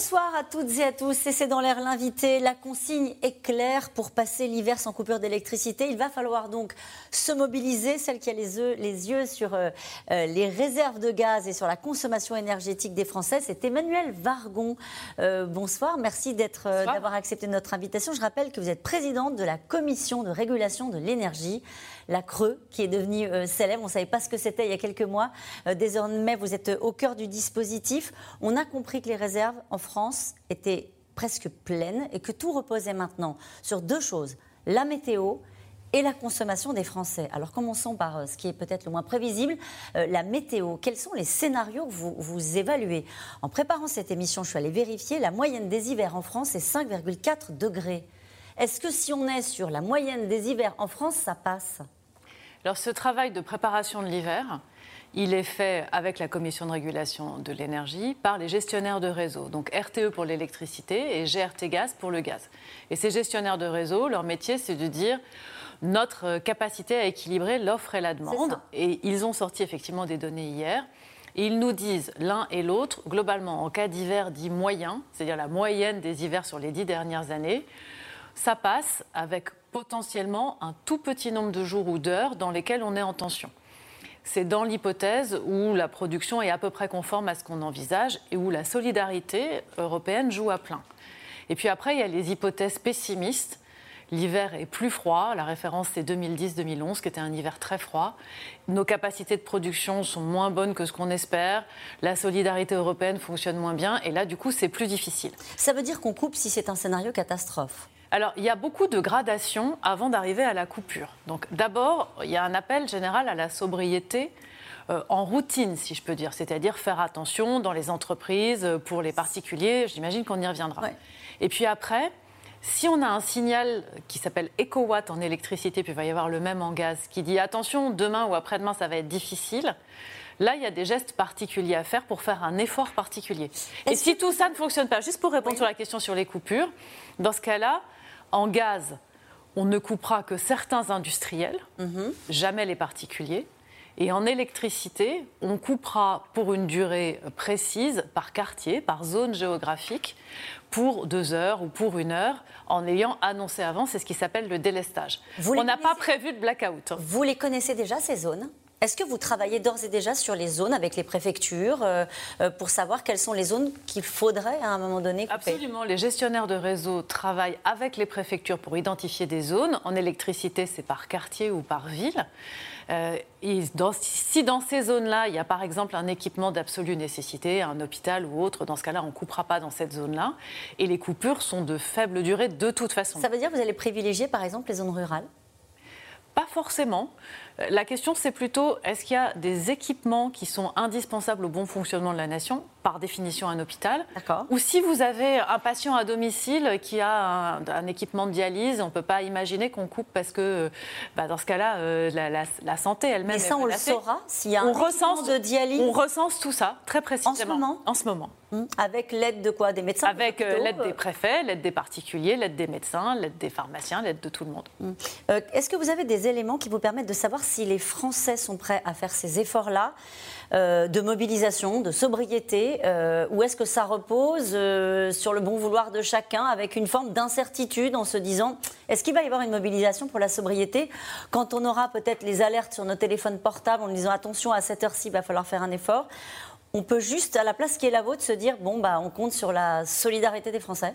Bonsoir à toutes et à tous, c'est dans l'air l'invité. La consigne est claire pour passer l'hiver sans coupure d'électricité. Il va falloir donc se mobiliser, celle qui a les yeux, les yeux sur euh, euh, les réserves de gaz et sur la consommation énergétique des Français. C'est Emmanuel Vargon. Euh, bonsoir, merci d'être, d'avoir accepté notre invitation. Je rappelle que vous êtes présidente de la Commission de régulation de l'énergie la Creux, qui est devenue euh, célèbre. On ne savait pas ce que c'était il y a quelques mois. Euh, désormais, vous êtes au cœur du dispositif. On a compris que les réserves en France étaient presque pleines et que tout reposait maintenant sur deux choses la météo et la consommation des Français. Alors commençons par euh, ce qui est peut-être le moins prévisible, la météo. Quels sont les scénarios que vous, vous évaluez? En préparant cette émission, je suis allée vérifier, la moyenne des hivers en France est 5,4 degrés. Est-ce que si on est sur la moyenne des hivers en France, ça passe? Alors ce travail de préparation de l'hiver, il est fait avec la Commission de régulation de l'énergie par les gestionnaires de réseau, donc RTE pour l'électricité et GRT Gaz pour le gaz. Et ces gestionnaires de réseau, leur métier, c'est de dire notre capacité à équilibrer l'offre et la demande. Et ils ont sorti effectivement des données hier. Et ils nous disent l'un et l'autre, globalement, en cas d'hiver dit moyen, c'est-à-dire la moyenne des hivers sur les dix dernières années, ça passe avec potentiellement un tout petit nombre de jours ou d'heures dans lesquels on est en tension. C'est dans l'hypothèse où la production est à peu près conforme à ce qu'on envisage et où la solidarité européenne joue à plein. Et puis après, il y a les hypothèses pessimistes. L'hiver est plus froid, la référence c'est 2010-2011 qui était un hiver très froid. Nos capacités de production sont moins bonnes que ce qu'on espère, la solidarité européenne fonctionne moins bien et là du coup c'est plus difficile. Ça veut dire qu'on coupe si c'est un scénario catastrophe alors, il y a beaucoup de gradations avant d'arriver à la coupure. Donc, d'abord, il y a un appel général à la sobriété euh, en routine, si je peux dire, c'est-à-dire faire attention dans les entreprises, euh, pour les particuliers, j'imagine qu'on y reviendra. Et puis après, si on a un signal qui s'appelle EcoWatt en électricité, puis il va y avoir le même en gaz, qui dit attention, demain ou après-demain, ça va être difficile, Là, il y a des gestes particuliers à faire pour faire un effort particulier. Et si tout ça ne fonctionne pas, juste pour répondre sur la question sur les coupures, dans ce cas-là, en gaz, on ne coupera que certains industriels, mhm. jamais les particuliers. Et en électricité, on coupera pour une durée précise, par quartier, par zone géographique, pour deux heures ou pour une heure, en ayant annoncé avant, c'est ce qui s'appelle le délestage. on n'a pas prévu de blackout. Vous les connaissez déjà, ces zones? Est-ce que vous travaillez d'ores et déjà sur les zones avec les préfectures euh, euh, pour savoir quelles sont les zones qu'il faudrait à un moment donné couper? Absolument. Les gestionnaires de réseau travaillent avec les préfectures pour identifier des zones. En électricité, c'est par quartier ou par ville. Euh, si dans ces zones-là, il y a par exemple un équipement d'absolue nécessité, un hôpital ou autre, dans ce cas-là, on ne coupera pas dans cette zone-là. Et les coupures sont de faible durée de toute façon. Ça veut dire que vous allez privilégier par exemple les zones rurales? Pas forcément. La question, c'est plutôt est-ce qu'il y a des équipements qui sont indispensables au bon fonctionnement de la nation, par définition un hôpital Ou si vous avez un patient à domicile qui a un, équipement de dialyse, on ne peut pas imaginer qu'on coupe parce que bah, dans ce cas-là, euh, la, santé elle-même. Mais ça, on le saura s'il y a un équipement de dialyse. On recense tout ça très précisément. En ce moment En ce moment. Hum, avec l'aide de quoi? Des médecins Avec euh, l'aide des préfets, l'aide des particuliers, l'aide des médecins, l'aide des pharmaciens, l'aide de tout le monde. Hum. Euh, est-ce que vous avez des éléments qui vous permettent de savoir si les Français sont prêts à faire ces efforts-là euh, de mobilisation, de sobriété, ou est-ce que ça repose sur le bon vouloir de chacun avec une forme d'incertitude en se disant est-ce qu'il va y avoir une mobilisation pour la sobriété? Quand on aura peut-être les alertes sur nos téléphones portables en disant attention à cette heure-ci, il va falloir faire un effort on peut juste, à la place qui est la vôtre, se dire bon, bah, on compte sur la solidarité des Français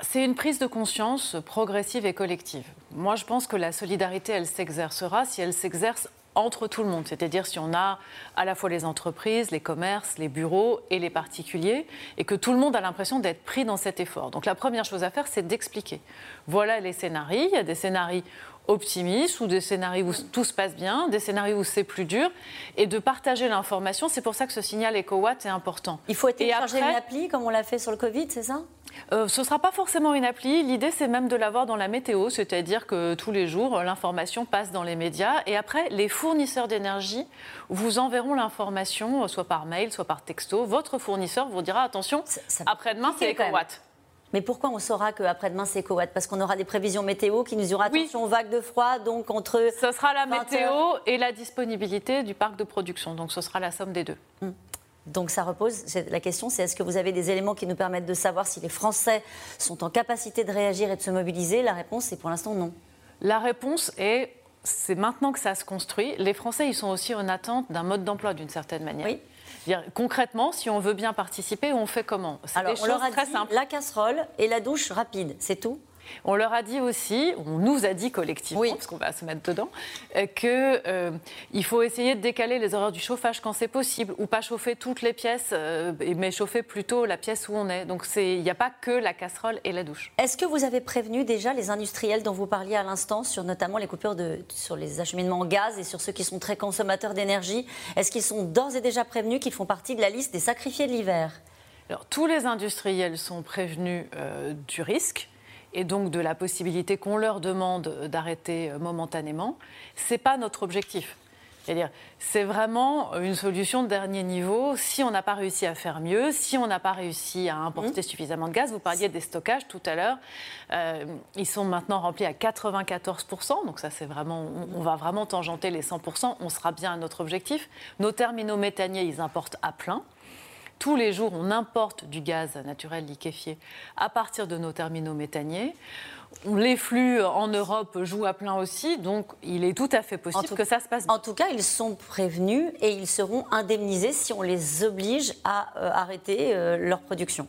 c'est une prise de conscience progressive et collective. Moi, je pense que la solidarité, elle s'exercera si elle s'exerce entre tout le monde, c'est-à-dire si on a à la fois les entreprises, les commerces, les bureaux et les particuliers, et que tout le monde a l'impression d'être pris dans cet effort. Donc la première chose à faire, c'est d'expliquer. Voilà les scénarios. Il y a des scénarios optimistes ou des scénarios où tout se passe bien, des scénarios où c'est plus dur, et de partager l'information. C'est pour ça que ce signal EcoWatt est important. Il faut télécharger une appli comme on l'a fait sur le Covid, c'est ça? Euh, ce ne sera pas forcément une appli. L'idée, c'est même de l'avoir dans la météo, c'est-à-dire que tous les jours, l'information passe dans les médias. Et après, les fournisseurs d'énergie vous enverront l'information, soit par mail, soit par texto. Votre fournisseur vous dira attention, après-demain, c'est EcoWatt. Mais pourquoi on saura qu'après-demain c'est EcoWatt Parce qu'on aura des prévisions météo qui nous diront attention oui. vague de froid, donc entre. Ce sera la météo et la disponibilité du parc de production. Donc ce sera la somme des deux. Hmm. Donc ça repose, la question c'est est-ce que vous avez des éléments qui nous permettent de savoir si les Français sont en capacité de réagir et de se mobiliser? La réponse est pour l'instant non. La réponse est c'est maintenant que ça se construit. Les Français, ils sont aussi en attente d'un mode d'emploi d'une certaine manière. Oui. Concrètement, si on veut bien participer, on fait comment? Alors, on leur a très dit la casserole et la douche rapide, c'est tout on leur a dit aussi, on nous a dit collectivement, parce qu'on va se mettre dedans, euh, qu'il euh, faut essayer de décaler les horaires du chauffage quand c'est possible, ou pas chauffer toutes les pièces, euh, mais chauffer plutôt la pièce où on est. Donc il n'y a pas que la casserole et la douche. Est-ce que vous avez prévenu déjà les industriels dont vous parliez à l'instant sur notamment les coupures de, sur les acheminements en gaz et sur ceux qui sont très consommateurs d'énergie? Est-ce qu'ils sont d'ores et déjà prévenus qu'ils font partie de la liste des sacrifiés de l'hiver? Alors, tous les industriels sont prévenus du risque et donc de la possibilité qu'on leur demande d'arrêter momentanément, ce n'est pas notre objectif. C'est-à-dire, c'est vraiment une solution de dernier niveau. Si on n'a pas réussi à faire mieux, si on n'a pas réussi à importer mmh. suffisamment de gaz, vous parliez des stockages tout à l'heure, euh, ils sont maintenant remplis à 94%, donc ça c'est vraiment, on, on, va vraiment tangenter les 100%, on sera bien à notre objectif. Nos terminaux méthaniers, ils importent à plein. Tous les jours, on importe du gaz naturel liquéfié à partir de nos terminaux méthaniers. Les flux en Europe jouent à plein aussi, donc il est tout à fait possible que ça se passe bien. En tout cas, ils sont prévenus et ils seront indemnisés si on les oblige à euh, arrêter euh, leur production.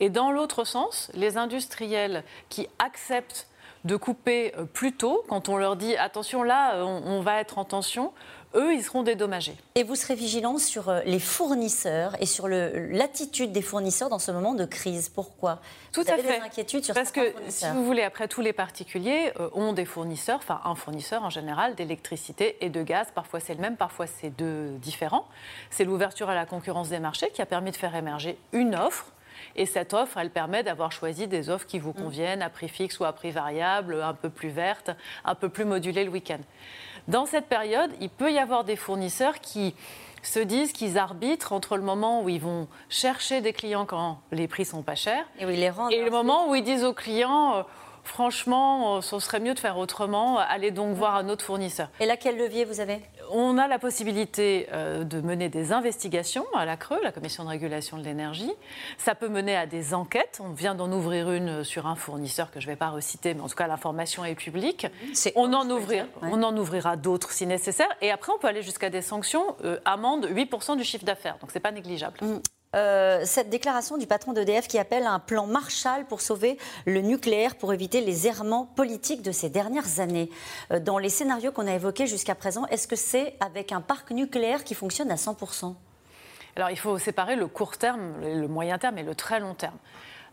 Et dans l'autre sens, les industriels qui acceptent de couper euh, plus tôt, quand on leur dit attention là, on va être en tension, eux, ils seront dédommagés. Et vous serez vigilant sur euh, les fournisseurs et sur l'attitude des fournisseurs dans ce moment de crise. Pourquoi? Tout vous à avez fait. Des inquiétudes sur Parce que si vous voulez, après tous les particuliers euh, ont des fournisseurs, enfin un fournisseur en général d'électricité et de gaz. Parfois c'est le même, parfois c'est deux différents. C'est l'ouverture à la concurrence des marchés qui a permis de faire émerger une offre et cette offre, elle permet d'avoir choisi des offres qui vous mm. conviennent à prix fixe ou à prix variable, un peu plus verte, un peu plus modulée le week-end. Dans cette période, il peut y avoir des fournisseurs qui se disent qu'ils arbitrent entre le moment où ils vont chercher des clients quand les prix sont pas chers et, les et le moment où ils disent aux clients euh, franchement, euh, ce serait mieux de faire autrement, allez donc voir un autre fournisseur. Et là, quel levier vous avez? On a la possibilité euh, de mener des investigations à la Creux, la Commission de régulation de l'énergie. Ça peut mener à des enquêtes. On vient d'en ouvrir une sur un fournisseur que je ne vais pas reciter, mais en tout cas, l'information est publique. on, en ouvrira, on en ouvrira d'autres si nécessaire. Et après, on peut aller jusqu'à des sanctions, euh, amende 8% du chiffre d'affaires. Donc, ce n'est pas négligeable. Mmh. Euh, cette déclaration du patron d'EDF qui appelle à un plan Marshall pour sauver le nucléaire, pour éviter les errements politiques de ces dernières années. Euh, dans les scénarios qu'on a évoqués jusqu'à présent, est-ce que c'est avec un parc nucléaire qui fonctionne à 100% alors il faut séparer le court terme, le moyen terme et le très long terme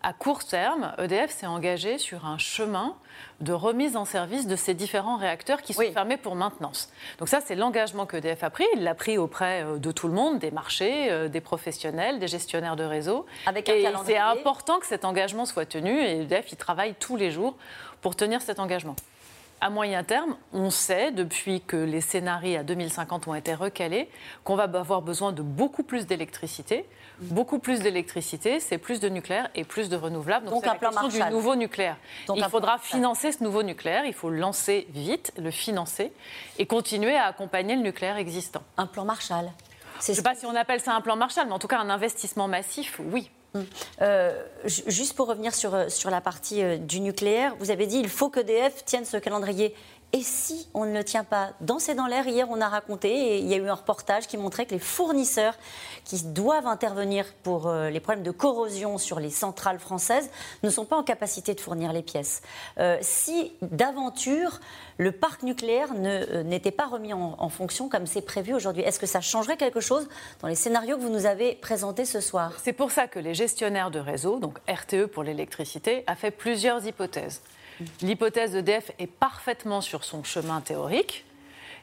à court terme, EDF s'est engagé sur un chemin de remise en service de ces différents réacteurs qui sont fermés pour maintenance. Donc ça, c'est l'engagement que EDF a pris. Il l'a pris auprès euh, de tout le monde, des marchés, euh, des professionnels, des gestionnaires de réseau. Avec un et c'est important que cet engagement soit tenu et EDF, il travaille tous les jours pour tenir cet engagement. À moyen terme, on sait, depuis que les scénarios à 2050 ont été recalés, qu'on va avoir besoin de beaucoup plus d'électricité. Beaucoup plus d'électricité, c'est plus de nucléaire et plus de renouvelables. Donc, Donc un plan du nouveau nucléaire. il faudra financer ce nouveau nucléaire, il faut le lancer vite, le financer et continuer à accompagner le nucléaire existant. Un plan Marshall. Je ne sais pas si on appelle ça un plan Marshall, mais en tout cas un investissement massif, oui. Euh, juste pour revenir sur, euh, la partie euh, du nucléaire, vous avez dit il faut que DF tienne ce calendrier. Et si on ne le tient pas Dans C'est dans l'air, hier, on a raconté, et il y a eu un reportage qui montrait que les fournisseurs qui doivent intervenir pour euh, les problèmes de corrosion sur les centrales françaises ne sont pas en capacité de fournir les pièces. Euh, si d'aventure le parc nucléaire euh, n'était pas remis en, en, fonction comme c'est prévu aujourd'hui, est-ce que ça changerait quelque chose dans les scénarios que vous nous avez présentés ce soir? C'est pour ça que les gestionnaires de réseau, donc RTE pour l'électricité, a fait plusieurs hypothèses. L'hypothèse d'EDF est parfaitement sur son chemin théorique.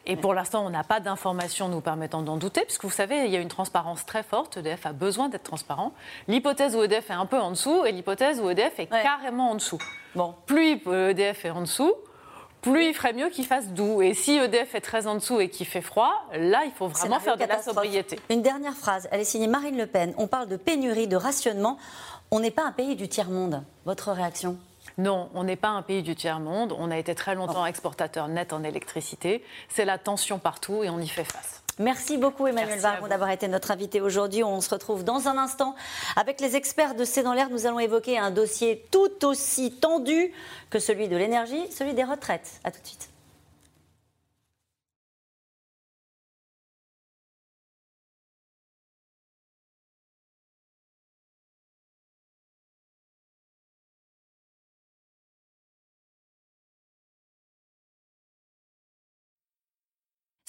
Et pour l'instant, on n'a pas d'informations nous permettant d'en douter, puisque vous savez, il y a une transparence très forte. EDF a besoin d'être transparent. L'hypothèse où EDF est un peu en dessous et l'hypothèse où EDF est carrément en dessous. Bon. Plus EDF est en dessous, plus il ferait mieux qu'il fasse doux. Et si EDF est très en dessous et qu'il fait froid, là, il faut vraiment faire de la sobriété. Une dernière phrase, elle est signée Marine Le Pen. On parle de pénurie, de rationnement. On n'est pas un pays du tiers-monde. Votre réaction? Non, on n'est pas un pays du tiers-monde. On a été très longtemps exportateur net en électricité. C'est la tension partout et on y fait face. Merci beaucoup Emmanuel Vargon d'avoir été notre invité aujourd'hui. On se retrouve dans un instant avec les experts de C'est dans l'air. Nous allons évoquer un dossier tout aussi tendu que celui de l'énergie, celui des retraites. A tout de suite.